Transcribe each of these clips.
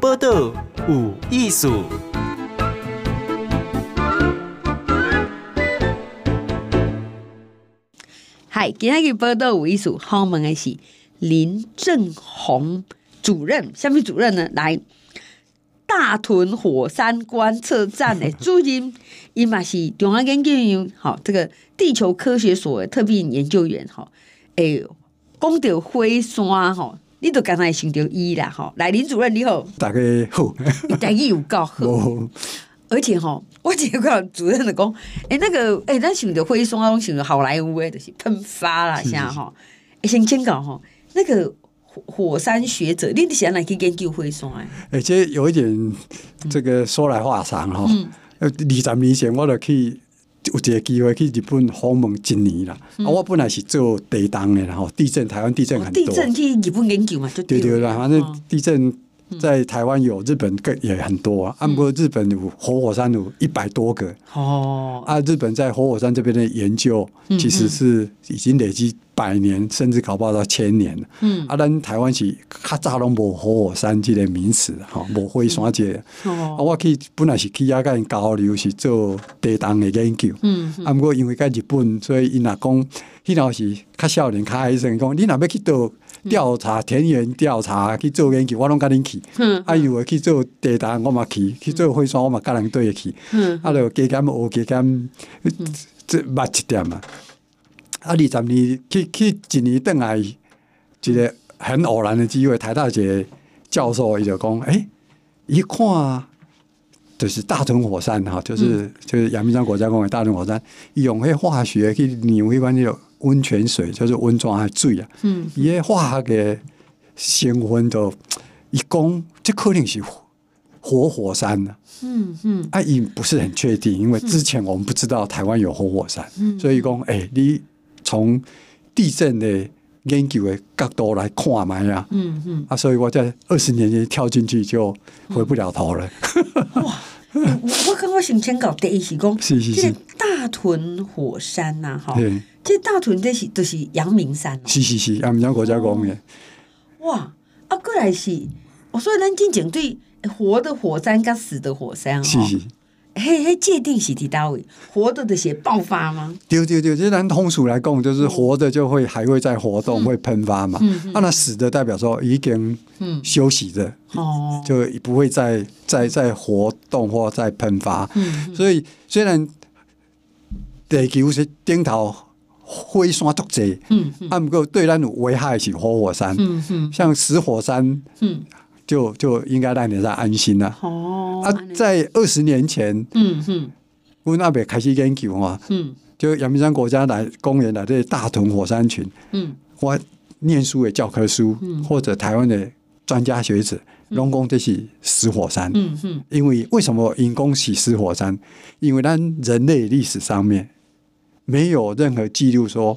报道有艺术。嗨，今天嘅报道有艺术，访问的是林正宏主任。下面主任呢？来大屯火山观测站的主任，伊嘛是中央研究院，好，这个地球科学所的特聘研究员，哈，诶，讲到火山，哈，你都刚才想到伊啦，吼，来林主任你好，大家好，你台语有够好，而且哈，我结果主任的讲，诶，那个，诶，咱想到火山，拢想到好莱坞诶，就是喷发啦，像哈，先先讲吼，那个。火山学者，你想来去研究火山？而且有一点，这个说来话长哈。二十年前我就去有一个机会去日本访问一年啦。嗯、我本来是做地震的，然后地震，台湾地震很多。地震去日本研究嘛，就对，对对啦，反正地震在台湾有，日本更也很多。啊，不过日本有活火山有一百多个。哦。啊，日本在活火山这边的研究，其实是已经累积。百年甚至搞不好到千年了。嗯，啊，咱台湾是较早拢无活火山这个名词，吼，无火山这个。哦。啊，我去本来是去遐个交流，是做地动的研究。嗯。啊，毋过因为甲日本，所以伊若讲，迄阵是较少年，较爱生讲，你若要去做调查、田园调查去做研究，我拢甲恁去。嗯。啊，有诶去做地动，我嘛去；去做火山，我嘛甲人对去。嗯。啊，就加减学加减，这捌一点嘛。啊！二十年去去一年等来，一个很偶然的机会，台大一个教授伊就讲：诶、欸，一看就是大屯火山哈，就是、嗯、就是阳明山国家公园大屯火山，用迄化学去扭迄款迄种温泉水，就是温泉还水啊。嗯，伊个化学的成分就一讲，这可能是活火山呢。嗯嗯，啊，伊不是很确定，因为之前我们不知道台湾有活火山，嗯、所以讲，哎、欸，你。从地震的研究的角度来看嘛呀，嗯嗯，啊，所以我在二十年前跳进去就回不了头了。嗯、哇，我刚刚想请教第一是讲，是是是，大屯火山呐，哈，这大屯这是都是阳明山，是是是，阳明山国家公园。哇，啊，过来是，我说咱进前对活的火山跟死的火山，是是。嘿，嘿，界定是伫到位，活的的些爆发吗？对对对，就咱通俗来讲，就是活的就会还会再活动，嗯、会喷发嘛。嗯嗯、啊，那死的代表说已经休息的，就不会再再再活动或再喷发。嗯、所以虽然地球是顶头火山足济，嗯，啊，不过对咱有危害是活火山，嗯嗯，像死火山，嗯。就就应该让你在安心了。哦，啊，在二十年前，嗯哼，我那边开始研究啊，嗯，就阳明山国家来公园来这大屯火山群，嗯，我念书的教科书，嗯，或者台湾的专家学者，拢讲这是死火山，嗯哼，因为为什么因公是死火山？因为咱人类历史上面没有任何记录说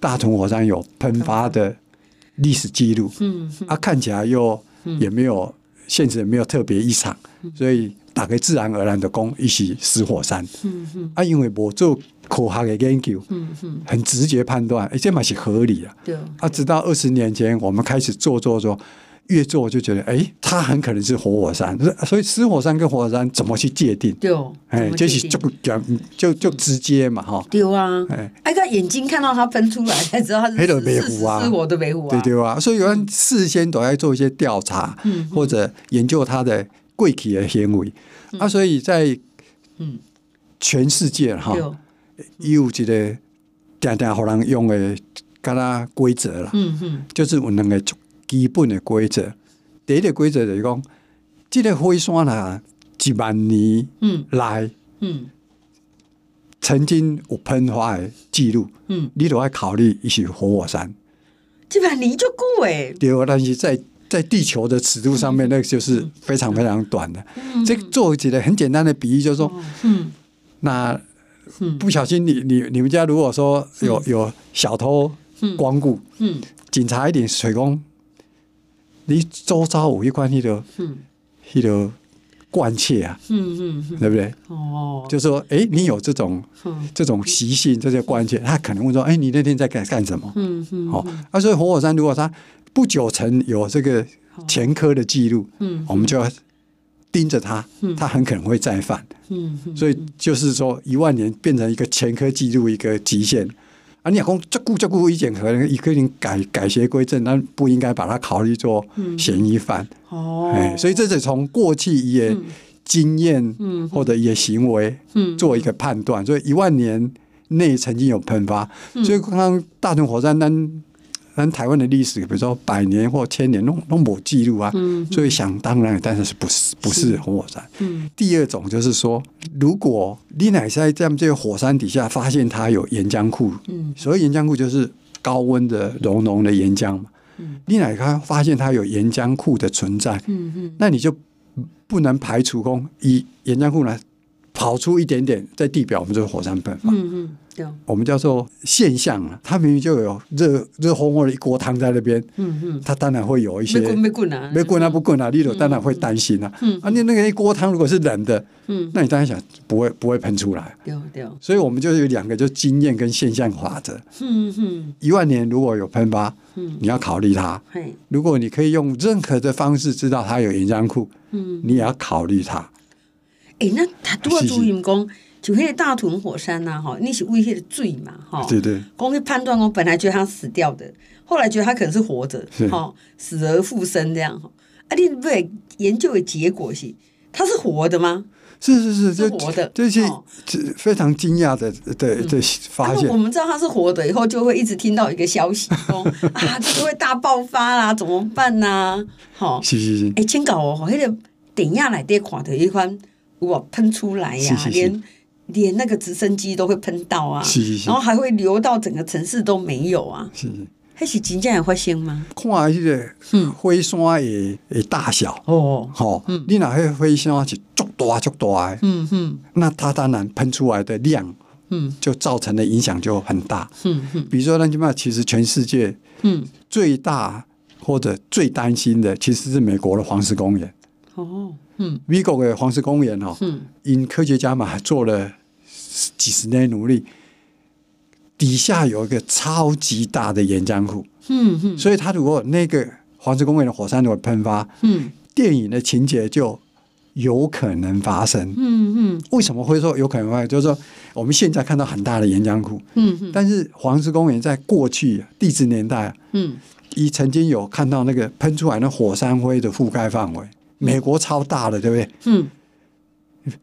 大屯火山有喷发的历史记录，嗯，啊，看起来又。也没有现实，也没有特别异常，所以大概自然而然的讲，一起死火山。啊，因为我做科学的研究，很直接判断，哎，这嘛是合理的。对。啊，直到二十年前，我们开始做做做。越做就觉得，哎，它很可能是活火山，所以死火山跟活火山怎么去界定？对，哎，就是就讲就就直接嘛，哈。对啊，哎，哎，他眼睛看到它喷出来才知道它是死活的维护啊。对对啊，所以有人事先都在做一些调查，或者研究它的过去的行为。啊，所以在嗯。全世界哈，有这个定定好人用的跟它规则了，嗯嗯，就是我能够。基本的规则，第一个规则就是讲，这个火山啊，一万年来，嗯，曾经有喷发的记录，嗯，你都要考虑一些活火山。一万年就够诶，对，但是在在地球的尺度上面，那个就是非常非常短的。这做起来很简单的比喻，就是说，嗯，那不小心你你你们家如果说有有小偷光顾，嗯，警察一点水工。你周遭有一块那个，那个关切啊，嗯嗯嗯，对不对？哦，就说，哎，你有这种这种习性，这些关切，他可能会说，哎，你那天在干干什么？嗯嗯，好，啊，所以活火山如果他不久曾有这个前科的记录，嗯，我们就要盯着他，他很可能会再犯，嗯，所以就是说，一万年变成一个前科记录一个极限。啊，你讲这顾这顾一点可能一个人改改邪归正，但不应该把他考虑做嫌疑犯。嗯、哦，哎，所以这是从过去一些经验或者一些行为做一个判断。所以一万年内曾经有喷发，所以刚刚大屯火山单。但台湾的历史，比如说百年或千年，弄弄某记录啊，嗯、所以想当然，但是不是不是活火山。嗯、第二种就是说，如果你乃在这样这个火山底下发现它有岩浆库，嗯、所谓岩浆库就是高温的熔融的岩浆嘛，嗯、你乃它发现它有岩浆库的存在，嗯嗯、那你就不能排除空以岩浆库来跑出一点点在地表，我们就是火山喷发。嗯嗯我们叫做现象啊，它明明就有热热烘烘的一锅汤在那边，嗯嗯，它当然会有一些没滚没滚啊，没滚啊不滚啊，你都当然会担心啊，嗯，啊你那个一锅汤如果是冷的，嗯，那你当然想不会不会喷出来，对对，所以我们就有两个，就经验跟现象法则，嗯嗯，一万年如果有喷发，嗯，你要考虑它，如果你可以用任何的方式知道它有岩浆库，嗯，你也要考虑它，哎，那他多少主人公？就迄个大屯火山呐，哈，那是危险的罪嘛，哈。对对。光去判断，我本来觉得他死掉的，后来觉得他可能是活着，哈，死而复生这样哈。啊，你不研究的结果是，他是活的吗？是是是，是活的，这是非常惊讶的的的发现。我们知道他是活的以后，就会一直听到一个消息，说 啊，这个会大爆发啦，怎么办呢？好，是是是。哎，请搞哦，那个电影来得看的一款，哇，喷出来呀，连。连那个直升机都会喷到啊，是是是，然后还会流到整个城市都没有啊，是，还是真正有发生吗？看那个火山的的大小哦，好，你那个火山是足大足大的，嗯嗯，那它当然喷出来的量，嗯，就造成的影响就很大，嗯嗯，比如说，那起码其实全世界，嗯，最大或者最担心的其实是美国的黄石公园，哦。嗯，美国的黄石公园哈，因、嗯、科学家们还做了几十年努力，底下有一个超级大的岩浆库。嗯嗯，所以他如果那个黄石公园的火山如果喷发，嗯，电影的情节就有可能发生。嗯嗯，为什么会说有可能发生？就是说我们现在看到很大的岩浆库，嗯嗯，但是黄石公园在过去地质年代，嗯，已曾经有看到那个喷出来的火山灰的覆盖范围。美国超大的，对不对？嗯，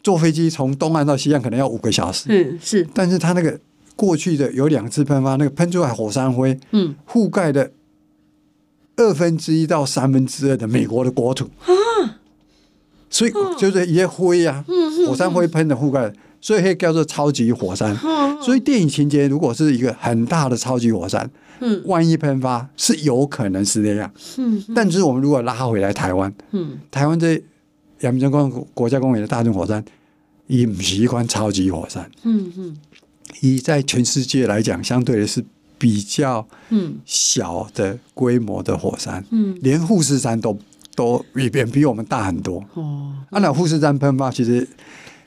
坐飞机从东岸到西岸可能要五个小时。嗯，是。但是它那个过去的有两次喷发，那个喷出来火山灰，嗯，覆盖的二分之一到三分之二的美国的国土。啊，所以就是一些灰啊，火山灰喷的覆盖，所以可以叫做超级火山。所以电影情节如果是一个很大的超级火山。嗯，万一喷发是有可能是那样，嗯，但是我们如果拉回来台湾，嗯，台湾这阳明山公国家公园的大众火山，也不是一款超级火山，嗯嗯，以在全世界来讲，相对的是比较嗯小的规模的火山，嗯，连富士山都都远远比我们大很多，哦，啊，那富士山喷发其实，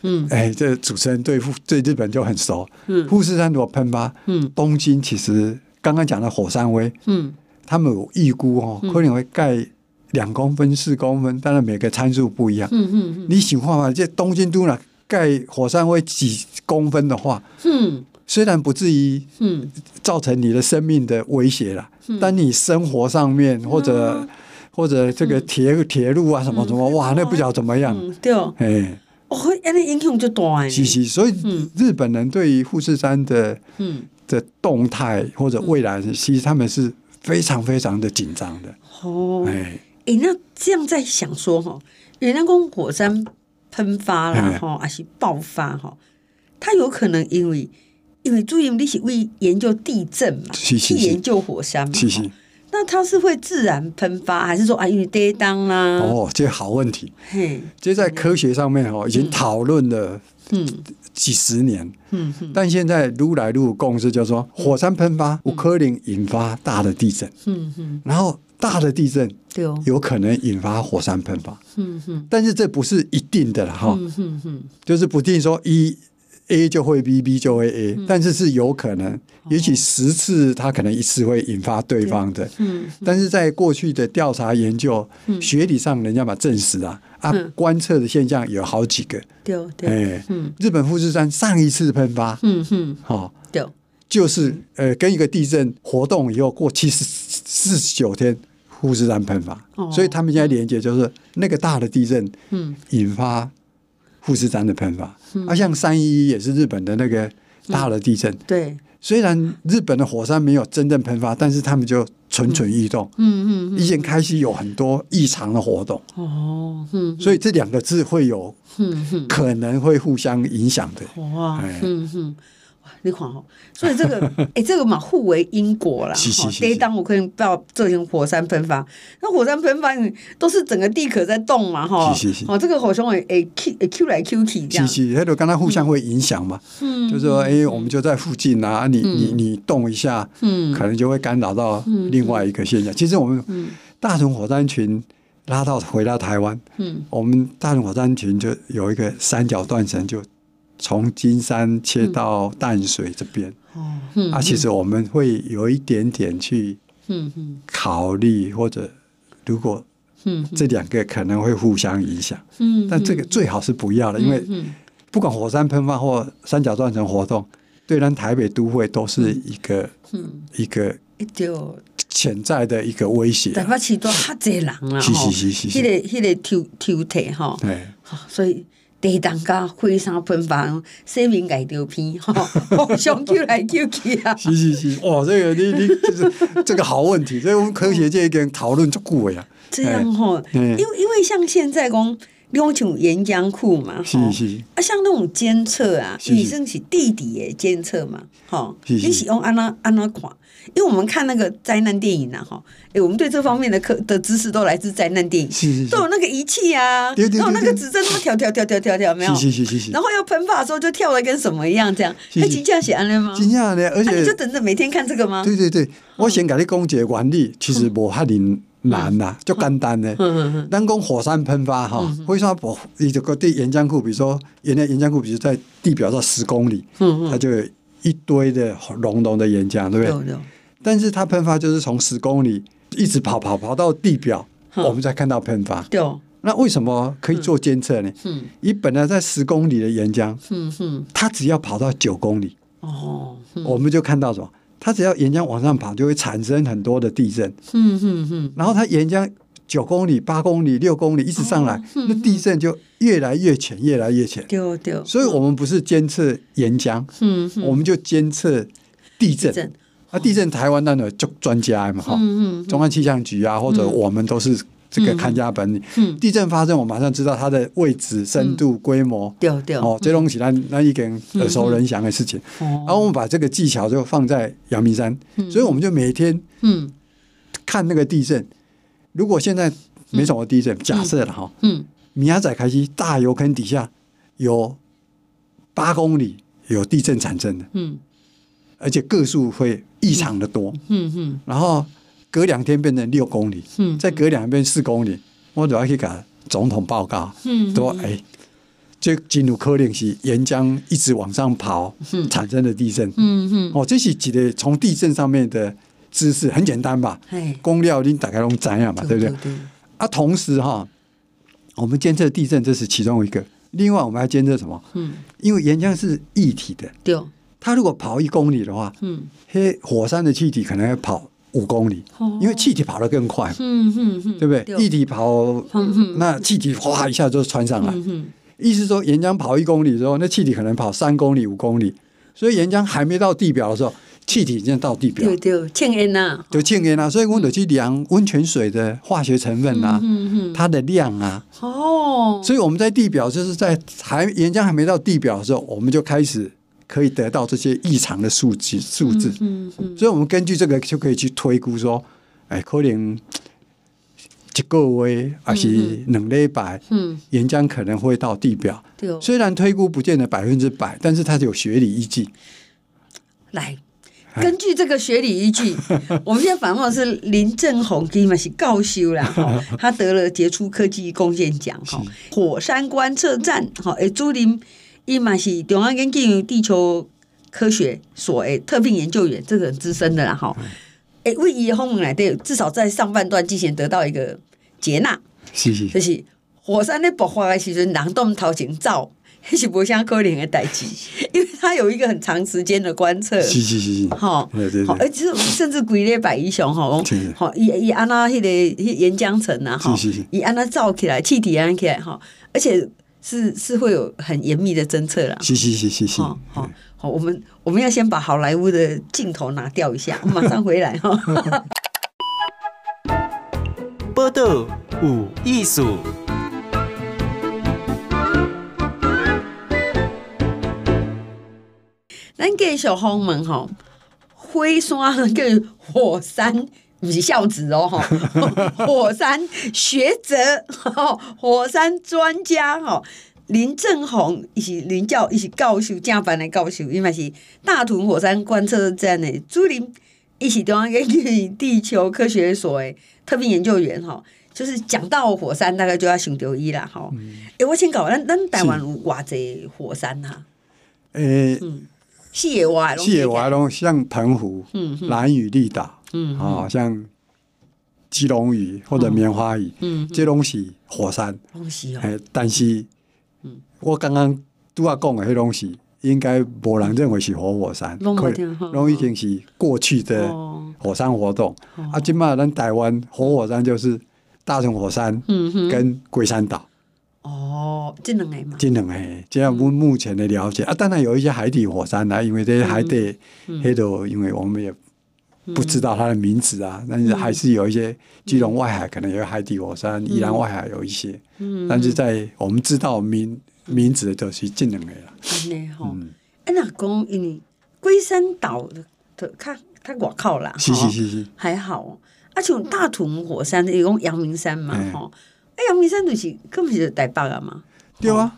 嗯，哎，这主持人对对日本就很熟，嗯，富士山如果喷发，嗯，东京其实。刚刚讲的火山灰，嗯，他们有预估哦，可能会盖两公分、四公分，当然每个参数不一样。嗯嗯，你喜欢吗？这东京都呢盖火山灰几公分的话，嗯，虽然不至于嗯。造成你的生命的威胁了，但你生活上面或者或者这个铁铁路啊什么什么，哇，那不晓得怎么样。对哦，哎，哦，那影响就大。是是，所以日本人对于富士山的嗯。的动态或者未来，其实他们是非常非常的紧张的。哦，哎，哎，那这样在想说哈，原来讲火山喷发了哈，还是爆发哈，它有可能因为因为注意你是为研究地震嘛，去研究火山嘛，那它是会自然喷发，还是说啊因为跌宕啦？哦，这好问题。嘿，这在科学上面哈已经讨论了。嗯。几十年，嗯，但现在撸来愈有共识，就是说火山喷发五颗零引发大的地震，嗯嗯，然后大的地震对哦，有可能引发火山喷发。嗯哼，但是这不是一定的了哈，嗯哼哼，就是不定说一 A 就会 B，B 就会 A，但是是有可能，也许十次他可能一次会引发对方的。嗯，但是在过去的调查研究，学理上人家把证实啊，啊，观测的现象有好几个。对对，哎，嗯，日本富士山上一次喷发，嗯哼，好，对，就是呃，跟一个地震活动以后过七十四十九天。富士山喷发，所以他们现在连接就是那个大的地震，嗯。引发富士山的喷发。啊，像三一一也是日本的那个大的地震。对，虽然日本的火山没有真正喷发，但是他们就蠢蠢欲动。嗯嗯，已经开始有很多异常的活动。哦，所以这两个字会有，可能会互相影响的。哇，嗯嗯。你看哈，所以这个，哎、欸，这个嘛，互为因果啦。第一当我可以不要这种火山喷发，那火山喷发都是整个地壳在动嘛，哈。哦，这个火熊会哎 Q 哎 Q 来 Q 去这样。是是，它就跟它互相会影响嘛。嗯。就是说，哎、欸，我们就在附近啊，你你你动一下，嗯，可能就会干扰到另外一个现象。其实我们大屯火山群拉到回到台湾，嗯，我们大屯火山群就有一个三角断层就。从金山切到淡水这边，嗯、啊，其实我们会有一点点去考虑，或者如果这两个可能会互相影响，但这个最好是不要了，因为不管火山喷发或三角断层活动，对咱台北都会都是一个一个潜在的一个威胁。台北市都哈济人了，是是是是，迄个迄个抽抽体哈，对，所以。地动加火山喷发，生命爱着片，吼，上救来救去啊！是是是，哇，这个你你就是这个好问题，所以我们科学界已经讨论足久呀。这样吼，因为因为像现在讲，你讲像岩浆库嘛，是是啊，像那种监测啊，你算是地底的监测嘛，吼，你是用安那安那看。因为我们看那个灾难电影呢，哈，哎，我们对这方面的科的知识都来自灾难电影，是是是都有那个仪器啊，对对对对然后那个指针那么跳跳跳跳跳跳，没有？是是是是然后要喷发的时候就跳的跟什么一样，这样。哎，真的是安尼吗？真的，而且、啊、你就等着每天看这个吗？对对对，我先给你讲解原理，其实无哈林难呐，就简单呢。嗯嗯嗯。当讲火山喷发哈，为什么不？你这个对岩浆库，比如说原来岩浆库，比如在地表上十公里，它就有一堆的浓浓的岩浆，对不对？但是它喷发就是从十公里一直跑跑跑到地表，嗯、我们才看到喷发。对、嗯，那为什么可以做监测呢？嗯，你本来在十公里的岩浆，嗯哼，它只要跑到九公里，哦，嗯、我们就看到什么？它只要岩浆往上跑，就会产生很多的地震。嗯哼哼，然后它岩浆九公里、八公里、六公里一直上来，那地震就越来越浅，越来越浅。对对，所以我们不是监测岩浆，嗯，我们就监测地震。地震啊，地震台湾那的就专家嘛，哈、嗯，嗯、中央气象局啊，或者我们都是这个看家本领。地震发生，我马上知道它的位置、深度、规模。对对、嗯。哦，这东西那那一点耳熟能详的事情。嗯、然后我们把这个技巧就放在阳明山，嗯、所以我们就每天嗯看那个地震。如果现在没什么地震，假设了哈，嗯，明仔载开始大油坑底下有八公里有地震产生的，嗯。而且个数会异常的多，嗯嗯，然后隔两天变成六公里，嗯，再隔两天变四公里，我就要去给总统报告，嗯，说哎，这进入可能是岩浆一直往上跑产生的地震，嗯嗯，哦，这是几个从地震上面的知识很简单吧？哎，公料你大概都知样嘛，对不对？啊，同时哈，我们监测地震这是其中一个，另外我们还监测什么？嗯，因为岩浆是液体的，对。它如果跑一公里的话，嗯，嘿，火山的气体可能要跑五公里，哦、因为气体跑得更快，嗯嗯嗯，对不对？对。液体跑，嗯、那气体哗一下就窜上来，意思说岩浆跑一公里之后，那气体可能跑三公里、五公里，所以岩浆还没到地表的时候，气体已经到地表，对对，氢烟呐，就氢烟呐，所以我们得去量温泉水的化学成分啊，嗯嗯、它的量啊，哦，所以我们在地表就是在还岩浆还没到地表的时候，我们就开始。可以得到这些异常的数据数字，嗯嗯嗯、所以我们根据这个就可以去推估说，哎，可能一个月还是两礼拜，嗯，岩浆可能会到地表。对哦，虽然推估不见得百分之百，但是它有学理依据。来，根据这个学理依据，我们现在访问的是林正宏，伊嘛是教修啦，哈，他得了杰出科技贡献奖，哈，火山观测站，哈，诶，朱琳伊嘛是中央研究地球科学所诶特聘研究员，这个很资深的啦，吼，诶，为伊访问来对，至少在上半段之前得到一个接纳，是是，就是火山咧爆发的时阵，人都头前走。迄是不像可怜的代志，因为他有一个很长时间的观测，是是是是，哈，对对对，而且甚至规个百亿熊哈，好，以以安那迄个岩浆层呐，哈，以安那造起来，气体安起来哈，而且是是会有很严密的侦测啦，是是是是是，好好，我们我们要先把好莱坞的镜头拿掉一下，我 马上回来哈。报道有艺术。咱继续访问吼，火山叫火山，不是孝子哦吼，火山学者，火山专家吼，林正宏，伊是林教，伊是教授，正班的教授，伊嘛是大屯火山观测站的主任，伊是中央研究地球科学所的特聘研究员吼，就是讲到火山，大概就要想到伊啦吼。诶、嗯。欸，我先讲，咱咱台湾有偌济火山呐？诶、欸，嗯。四野瓦，西野瓦拢像澎湖、兰屿绿岛，嗯，啊，像基隆屿或者棉花屿，嗯，这东西火山，哎，但是，我刚刚都要讲的那东西，应该无人认为是活火山，可能已经是过去的火山活动。啊，今嘛咱台湾活火山就是大屯火山，跟龟山岛。哦，这两个嘛，这两个，这样目目前的了解、嗯、啊，当然有一些海底火山啊，因为这些海底黑的，嗯、因为我们也不知道它的名字啊，嗯、但是还是有一些基隆外海可能有海底火山，宜兰、嗯、外海有一些，嗯、但是在我们知道名名字的都是近两个啦。嗯，好，哎，那讲因为龟山岛的，较较外靠啦，是是是是，还好，啊像大屯火山，一共阳明山嘛，吼。哎，阳明山就是根本就是台北啊嘛。对啊，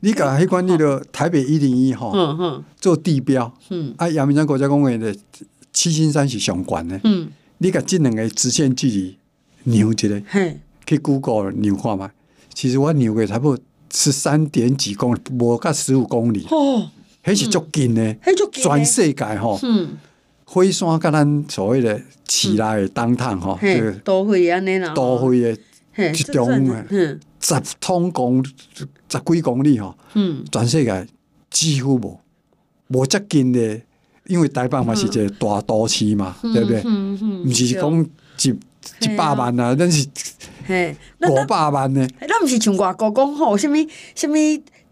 你讲迄关那个台北一零一哈，嗯嗯，做地标，嗯，啊，阳明山国家公园的七星山是上悬的，嗯，你甲这两个直线距离，牛一个，嘿，去 Google 牛看嘛，其实我牛个差不多十三点几公里，无到十五公里，哦，还是足近的，还足近，全世界吼，嗯，火山甲咱所谓的市内的东趟哈，这个都会安尼啦，都会的。一种的，十通公十几公里吼，嗯，全世界几乎无无接近的，因为台北嘛是一个大都市嘛，对不对？嗯嗯，毋是讲一一百万啊，咱是五百万呢？那毋是像外国讲吼，什么什么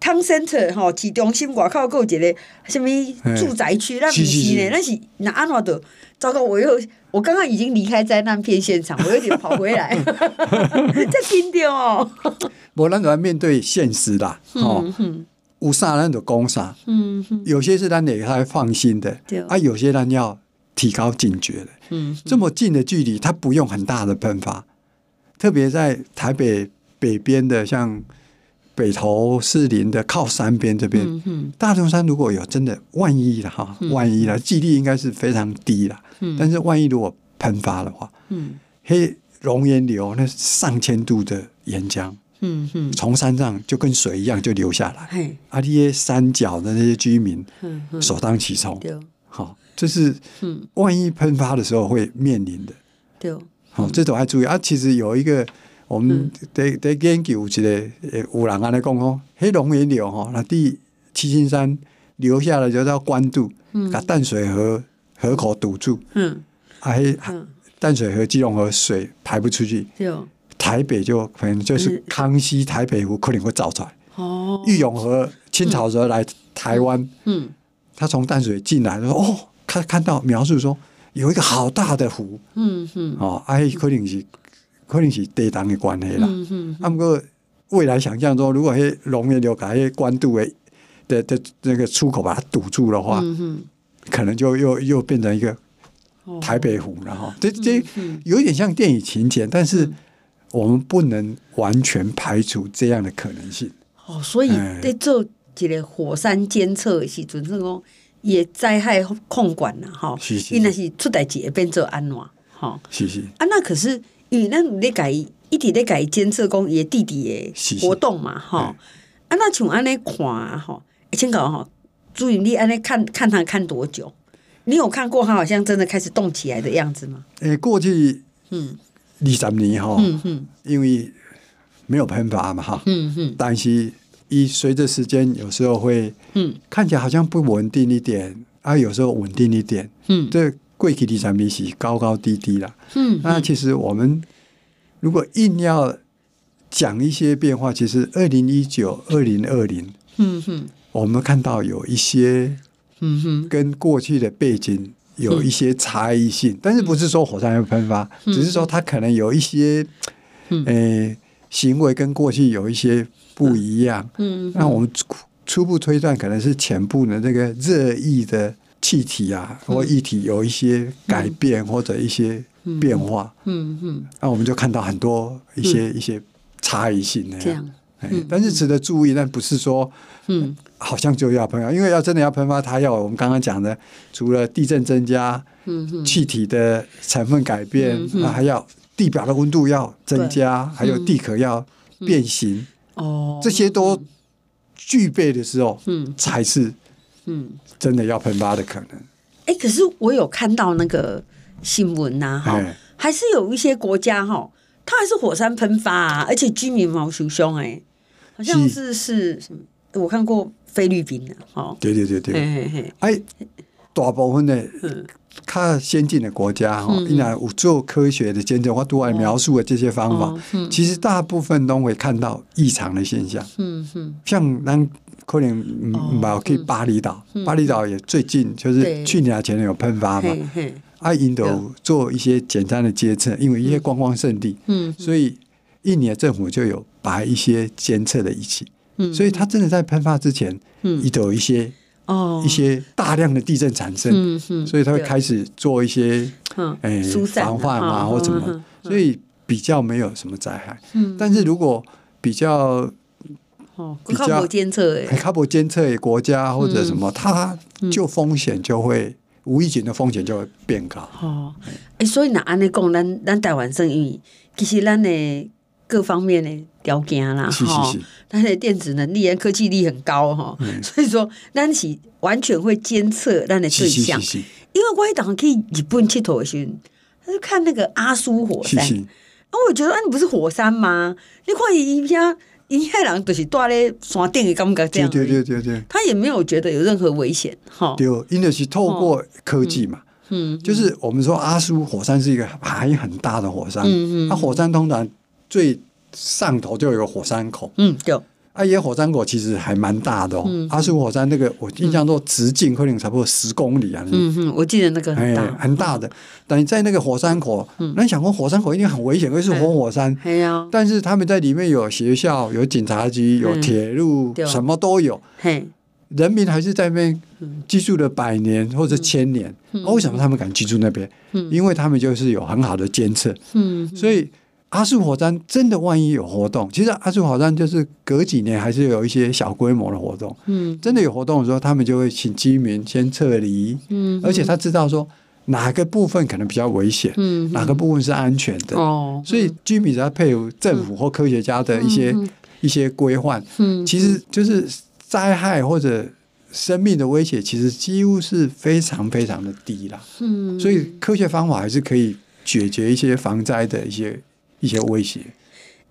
town center 吼，市中心外口还有一个什么住宅区，那毋是呢？那是那安怎的？糟糕，我又。我刚刚已经离开灾难片现场，我有点跑回来，这紧张哦。我那个面对现实啦，哦，有啥咱就讲啥，嗯，有些是咱得还放心的，啊，有些咱要提高警觉的，嗯，这么近的距离，它不用很大的喷发，特别在台北北边的，像北投士林的靠山边这边，嗯，大屯山如果有真的万一了哈，万一了，几率应该是非常低了。但是万一如果喷发的话，嗯，黑熔岩流那上千度的岩浆，嗯嗯，从山上就跟水一样就流下来，嘿，啊，这些山脚的那些居民，嗯嗯，首当其冲，对，好，这是，嗯，万一喷发的时候会面临的，对，好，这种还注意。啊。其实有一个我们得得研究一个，有人安尼讲哦，黑龙源流哈，那第七星山流下来就叫关渡，嗯，把淡水河。河口堵住，嗯，还淡水河、基隆河水排不出去，台北就可能就是康熙台北湖可能会造出来。哦，玉永和清朝时候来台湾，嗯，他从淡水进来，说哦，看看到描述说有一个好大的湖，嗯嗯，哦，哎，可能是可能是地动的关系啦，嗯嗯，那么未来想象中，如果迄熔岩流改迄官渡的的的那个出口把它堵住的话，嗯可能就又又变成一个台北湖了哈，这这有点像电影情节，但是我们不能完全排除这样的可能性。哦，所以在做这个火山监测的时阵，是讲也灾害控管呐，哈，伊那是。出代志会变做安怎，哈，是是。啊，那可是因为咱咧改一直咧改监测讲伊弟弟的活动嘛，哈，啊，那像安尼看哈，先搞哈，注意你安尼看看他看多久？你有看过他好像真的开始动起来的样子吗？诶、欸，过去嗯二十年哈，因为没有喷发嘛，哈，但是。一随着时间，有时候会，嗯，看起来好像不稳定一点，啊，有时候稳定一点，嗯，这贵体地产比起高高低低了，嗯，那其实我们如果硬要讲一些变化，其实二零一九、二零二零，嗯哼，我们看到有一些，嗯哼，跟过去的背景有一些差异性，但是不是说火山要喷发，只是说它可能有一些，嗯，诶，行为跟过去有一些。不一样，嗯，那我们初初步推断，可能是前部的那个热液的气体啊，或液体有一些改变或者一些变化，嗯嗯，那我们就看到很多一些一些差异性那样，但是值得注意，但不是说，嗯，好像就要喷发，因为要真的要喷发，它要我们刚刚讲的，除了地震增加，嗯，气体的成分改变，那还要地表的温度要增加，还有地壳要变形。哦，这些都具备的时候，嗯，才是，嗯，真的要喷发的可能。哎、欸，可是我有看到那个新闻呐，哈，还是有一些国家哈，它还是火山喷发啊，而且居民毛受伤，哎，好像是是什么？我看过菲律宾的，哈，对对对对，哎、欸，大部分的。嗯。较先进的国家哈，依然有做科学的监测，或对外描述的这些方法，哦嗯、其实大部分都会看到异常的现象。嗯嗯，像咱可能冇去巴厘岛，嗯、巴厘岛也最近就是去年前年有喷发嘛，啊，印度做一些简单的监测，因为一些观光胜地，嗯，所以印尼政府就有把一些监测的仪器，嗯，所以它真的在喷发之前，嗯，都有一些。哦，一些大量的地震产生，嗯嗯、所以它会开始做一些，嗯，哎，防范啊或什么，所以比较没有什么灾害。嗯，但是如果比较，哦，比较监测，哎，靠谱监测国家或者什么，它就风险就会无预警的风险就会变高。哦，哎，所以那安尼讲，咱咱台湾生意其实咱的。各方面的条件啦，哈，它的电子能力、科技力很高哈，所以说咱是完全会监测咱的对象。因为我一当去日本佚佗的时候，他就看那个阿苏火山，那，我觉得啊，你不是火山吗？你看一下，一下人就是住咧山顶的感觉这样，对对对对，他也没有觉得有任何危险，哈。对，因为是透过科技嘛，嗯，就是我们说阿苏火山是一个还很大的火山，嗯嗯，那火山通常。最上头就有个火山口，嗯，有。阿耶火山口其实还蛮大的哦。阿苏火山那个，我印象中直径可能差不多十公里啊。嗯嗯，我记得那个很大，很大的。但在那个火山口，那你想过火山口一定很危险，因为是活火山。但是他们在里面有学校、有警察局、有铁路，什么都有。人民还是在那边居住了百年或者千年。为什么他们敢居住那边？因为他们就是有很好的监测。嗯，所以。阿苏火山真的万一有活动，其实阿苏火山就是隔几年还是有一些小规模的活动。嗯，真的有活动的时候，他们就会请居民先撤离。嗯，而且他知道说哪个部分可能比较危险，嗯，哪个部分是安全的。哦，所以居民只要配合政府或科学家的一些一些规范，嗯，其实就是灾害或者生命的威胁，其实几乎是非常非常的低啦。嗯，所以科学方法还是可以解决一些防灾的一些。一些威胁，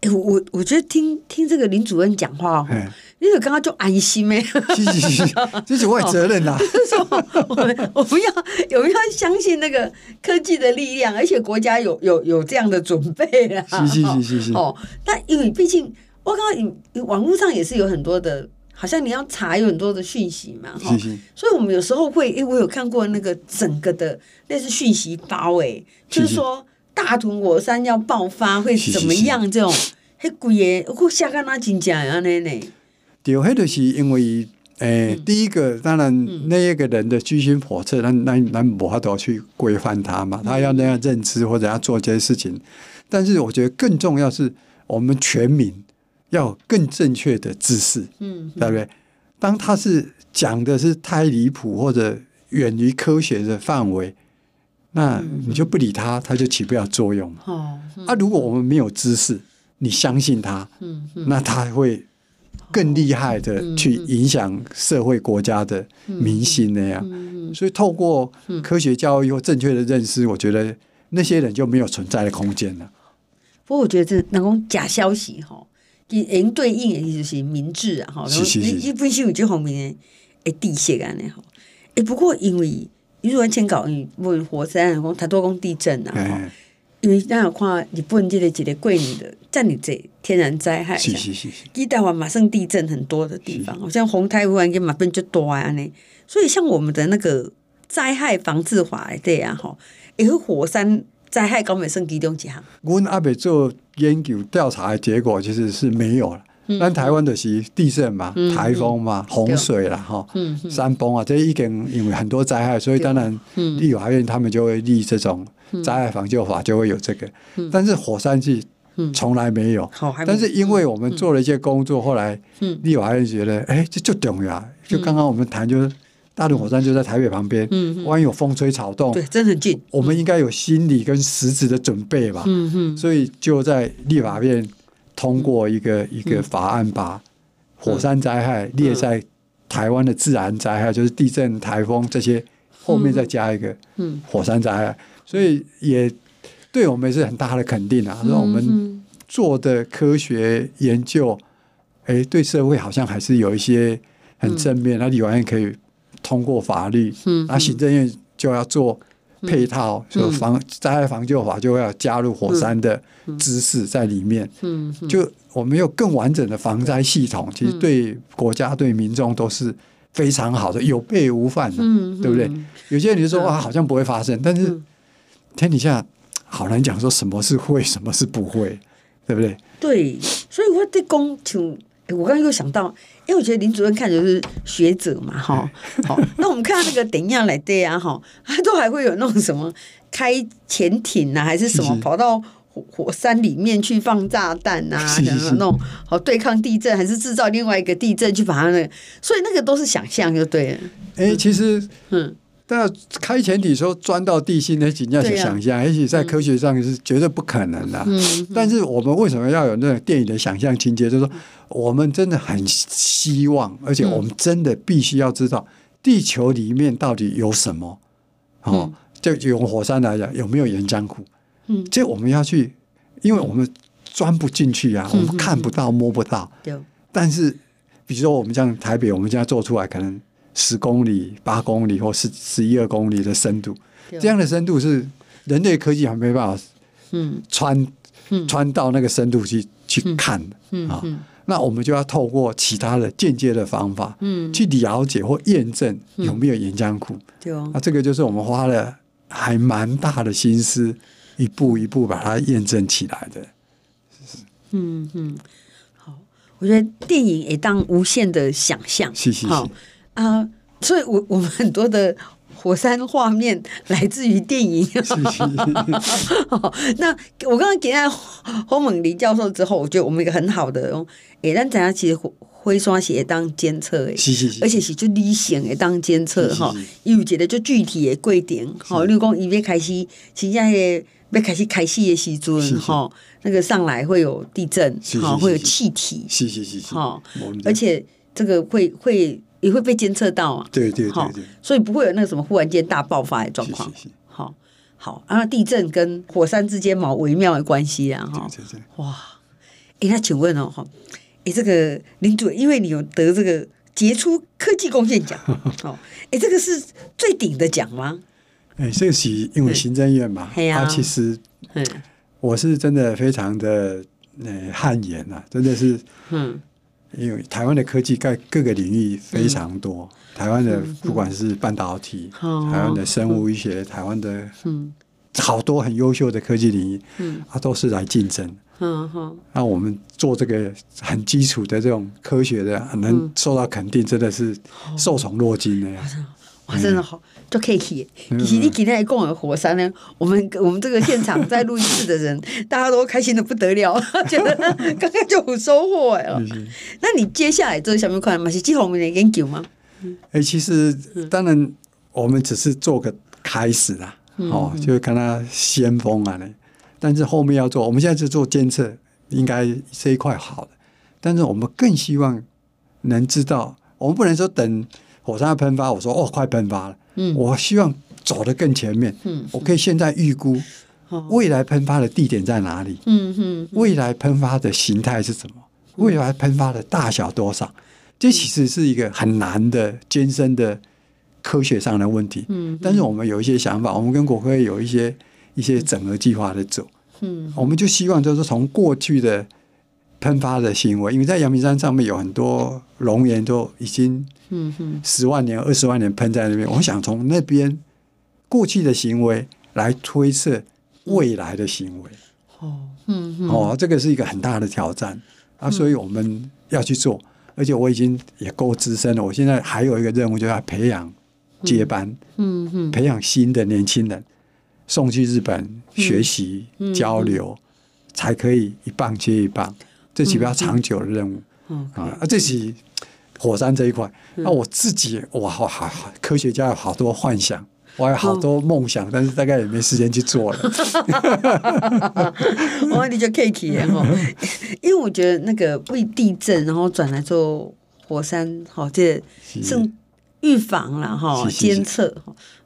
哎、欸，我我觉得听听这个林主任讲话哦，你有刚刚就安心没？是是是，这是我的责任呐。就是说，我们我们要有没有相信那个科技的力量，而且国家有有有这样的准备啊。是是是是是。哦，但因为毕竟我刚刚你网络上也是有很多的，好像你要查有很多的讯息嘛。是是。所以我们有时候会，因为我有看过那个整个的类似讯息包，哎，就是说。大屯火山要爆发会怎么样？这种很贵的，我下个那真假呀？那那，对，迄就是因为诶，嗯、第一个当然那一个人的居心叵测，那那那无法度去规范他嘛，他要那样认知或者要做这些事情。但是我觉得更重要是我们全民要更正确的知识，嗯，对不对？当他是。讲的是太离谱或者远离科学的范围，那你就不理他，他就起不了作用。哦，啊，如果我们没有知识，你相信他，那他会更厉害的去影响社会国家的民心那样。所以透过科学教育或正确的认识，我觉得那些人就没有存在的空间了。不过我觉得这那种假消息哈，跟对应的就是明智啊哈，你你不是有这方面的诶地势啊那哈。诶，不过因为你如果先搞你问火山讲太多讲地震啊，因为咱有看日本这个一个过年的这样子天然灾害，是是是，一台湾马上地震很多的地方，好像洪台湾跟马变就多啊呢。所以像我们的那个灾害防治法对啊哈，也和火山。灾害高美算其中一项。阮阿伯做研究调查的结果其实是没有了。咱、嗯、台湾的是地震嘛、嗯、台风嘛、嗯、洪水啦、哈、嗯、山崩啊，这一点因为很多灾害，所以当然立法院他们就会立这种灾害防救法，就会有这个。嗯、但是火山是从来没有。嗯、但是因为我们做了一些工作，后来立法院觉得，哎，这就重要。就刚刚我们谈就是。大屯火山就在台北旁边，嗯，万一有风吹草动，对，真的很近。我们应该有心理跟实质的准备吧。所以就在立法院通过一个一个法案，把火山灾害列在台湾的自然灾害，就是地震、台风这些后面再加一个，嗯，火山灾害。所以也对我们也是很大的肯定啊，让我们做的科学研究，哎，对社会好像还是有一些很正面，那立法院可以。通过法律，那行政院就要做配套，就防灾害防救法就要加入火山的知识在里面。就我们有更完整的防灾系统，其实对国家对民众都是非常好的，有备无患的，对不对？有些人就说哇，好像不会发生，但是天底下好难讲，说什么是会，什么是不会，对不对？对，所以我在讲就。我刚刚又想到，因为我觉得林主任看的是学者嘛，哈，好，那我们看到那个等一下来对啊，哈，他都还会有那种什么开潜艇啊，还是什么跑到火火山里面去放炸弹啊，什么那种好对抗地震，还是制造另外一个地震去把它那个，所以那个都是想象就对了。哎，其实，嗯。但开潜艇说钻到地心那几样去想象，而且在科学上是绝对不可能的。但是我们为什么要有那种电影的想象情节？就是说，我们真的很希望，而且我们真的必须要知道地球里面到底有什么。哦，就用火山来讲，有没有岩浆库？嗯，这我们要去，因为我们钻不进去啊，我们看不到、摸不到。但是，比如说我们像台北，我们现在做出来可能。十公里、八公里或十十一二公里的深度，这样的深度是人类科技还没办法，嗯，穿穿到那个深度去去看的啊。那我们就要透过其他的间接的方法，嗯，去了解或验证有没有岩浆库。对哦，那这个就是我们花了还蛮大的心思，一步一步把它验证起来的。嗯嗯，好，我觉得电影也当无限的想象，是是是。啊，uh, 所以我，我我们很多的火山画面来自于电影。是是。那我刚刚给他侯猛林教授之后，我觉得我们一个很好的，哎，咱怎样其实灰刷鞋当监测，诶，是是是，而且是就理想诶当监测哈，因为觉得就具体的贵点，好，例如讲伊要开始，现在要开始开始的时阵哈，那个上来会有地震，好，会有气体，是是是是，好，而且这个会会。也会被监测到啊，对对对对，所以不会有那个什么忽然间大爆发的状况。好，好，然后地震跟火山之间嘛微妙的关系啊，哈，哇，哎，那请问哦，哈，哎，这个林主任，因为你有得这个杰出科技贡献奖，哦，哎，这个是最顶的奖吗？哎，这个是因为行政院嘛，他其实，嗯，我是真的非常的呃汗颜呐，真的是，嗯。因为台湾的科技在各个领域非常多，嗯、台湾的不管是半导体，嗯、台湾的生物医学，嗯、台湾的好多很优秀的科技领域，嗯，它都是来竞争。嗯哼，那我们做这个很基础的这种科学的，能受到肯定，真的是受宠若惊的呀。哇，真的好，就可以去。其实你今天来讲的火山呢，我们我们这个现场在录音室的人，大家都开心的不得了，觉得刚刚就有收获哎。那你接下来做什么款嘛？是之后面的研究吗？哎，其实当然我们只是做个开始啦，哦，就看他先锋啊，但是后面要做，我们现在是做监测，应该这一块好的，但是我们更希望能知道，我们不能说等火山要喷发，我说哦，快喷发了，嗯，我希望走得更前面，嗯，我可以现在预估未来喷发的地点在哪里，嗯嗯，未来喷发的形态是什么，未来喷发的大小多少，这其实是一个很难的艰深的科学上的问题，嗯，但是我们有一些想法，我们跟国科会有一些。一些整合计划的走，嗯，我们就希望就是从过去的喷发的行为，因为在阳明山上面有很多熔岩都已经，嗯哼，十万年、二十万年喷在那边，我想从那边过去的行为来推测未来的行为，哦，嗯，哦，这个是一个很大的挑战啊，所以我们要去做，而且我已经也够资深了，我现在还有一个任务，就要培养接班，嗯哼，培养新的年轻人。送去日本学习、嗯、交流，嗯、才可以一棒接一棒，这是比较长久的任务、嗯嗯、啊。这是火山这一块。那、我自己，哇，好好好，科学家有好多幻想，我还有好多梦想，哦、但是大概也没时间去做了。我你就可以体验哈，因为我觉得那个为地震，然后转来做火山，好，这是预防了哈，监测。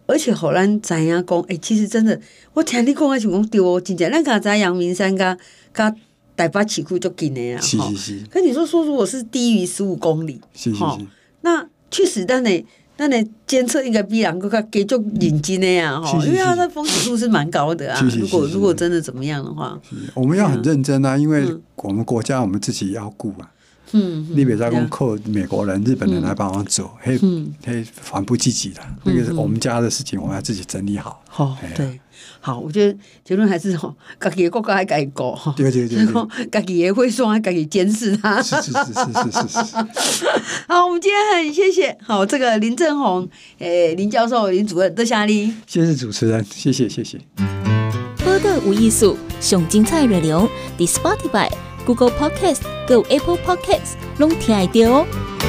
而且后来知影讲，哎，其实真的，我听你讲的情况对哦，真正咱刚才阳明山跟跟台北市区就近的啊，是是是。可你说说，如果是低于十五公里，是是是，那确实，但你但你监测应该比人更加给就认真的呀，哈，因为它的风险度是蛮高的啊。如果如果真的怎么样的话，我们要很认真啊，因为我们国家我们自己要顾啊。嗯，你别再讲靠美国人、日本人来帮忙做，嘿，嘿，反不积极的。那个是我们家的事情，我们要自己整理好。好，对，好，我觉得结论还是吼，自己的国家还该顾哈。对对对，自 己也会说，还该去监视他。是是是是是是。好，我们今天很谢谢，好，这个林正宏，诶，林教授、林主任，多谢你。谢谢主持人，谢谢谢谢。播客无艺术，上精彩内容，The Spotify。Google Podcast、Go Apple Podcasts，拢听得到哦。